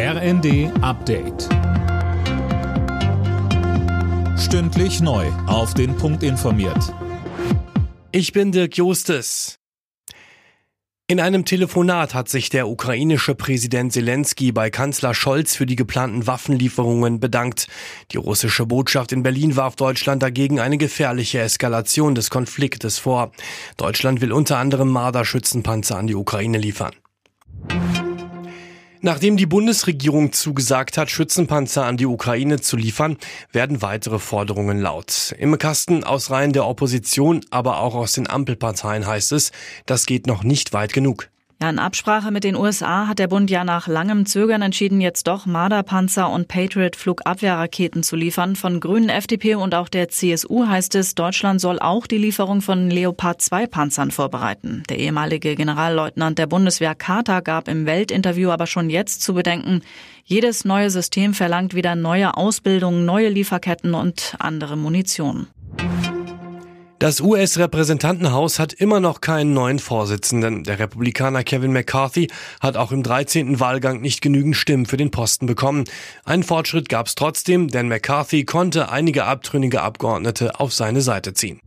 RND Update. Stündlich neu. Auf den Punkt informiert. Ich bin Dirk Jostes. In einem Telefonat hat sich der ukrainische Präsident Zelensky bei Kanzler Scholz für die geplanten Waffenlieferungen bedankt. Die russische Botschaft in Berlin warf Deutschland dagegen eine gefährliche Eskalation des Konfliktes vor. Deutschland will unter anderem Marder-Schützenpanzer an die Ukraine liefern. Nachdem die Bundesregierung zugesagt hat, Schützenpanzer an die Ukraine zu liefern, werden weitere Forderungen laut. Im Kasten aus Reihen der Opposition, aber auch aus den Ampelparteien heißt es, das geht noch nicht weit genug. Ja, in Absprache mit den USA hat der Bund ja nach langem Zögern entschieden, jetzt doch Marderpanzer und Patriot-Flugabwehrraketen zu liefern. Von Grünen, FDP und auch der CSU heißt es, Deutschland soll auch die Lieferung von Leopard 2 Panzern vorbereiten. Der ehemalige Generalleutnant der Bundeswehr Carter gab im Weltinterview aber schon jetzt zu bedenken, jedes neue System verlangt wieder neue Ausbildung, neue Lieferketten und andere Munition. Das US-Repräsentantenhaus hat immer noch keinen neuen Vorsitzenden. Der Republikaner Kevin McCarthy hat auch im 13. Wahlgang nicht genügend Stimmen für den Posten bekommen. Einen Fortschritt gab es trotzdem, denn McCarthy konnte einige abtrünnige Abgeordnete auf seine Seite ziehen.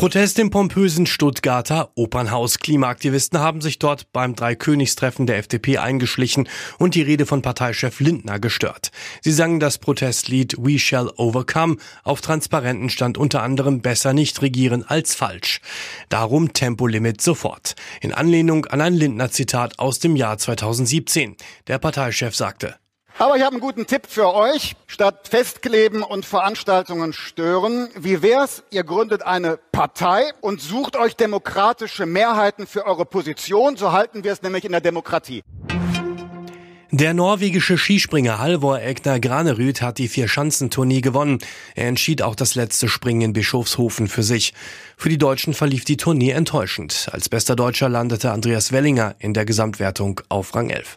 Protest im pompösen Stuttgarter Opernhaus. Klimaaktivisten haben sich dort beim Dreikönigstreffen der FDP eingeschlichen und die Rede von Parteichef Lindner gestört. Sie sangen das Protestlied We Shall Overcome. Auf Transparenten stand unter anderem besser nicht regieren als falsch. Darum Tempolimit sofort. In Anlehnung an ein Lindner-Zitat aus dem Jahr 2017. Der Parteichef sagte, aber ich habe einen guten Tipp für euch. Statt Festkleben und Veranstaltungen stören, wie wär's, ihr gründet eine Partei und sucht euch demokratische Mehrheiten für eure Position. So halten wir es nämlich in der Demokratie. Der norwegische Skispringer Halvor Egner Granerüd hat die Vier-Schanzentournee gewonnen. Er entschied auch das letzte Springen in Bischofshofen für sich. Für die Deutschen verlief die Tournee enttäuschend. Als bester Deutscher landete Andreas Wellinger in der Gesamtwertung auf Rang 11.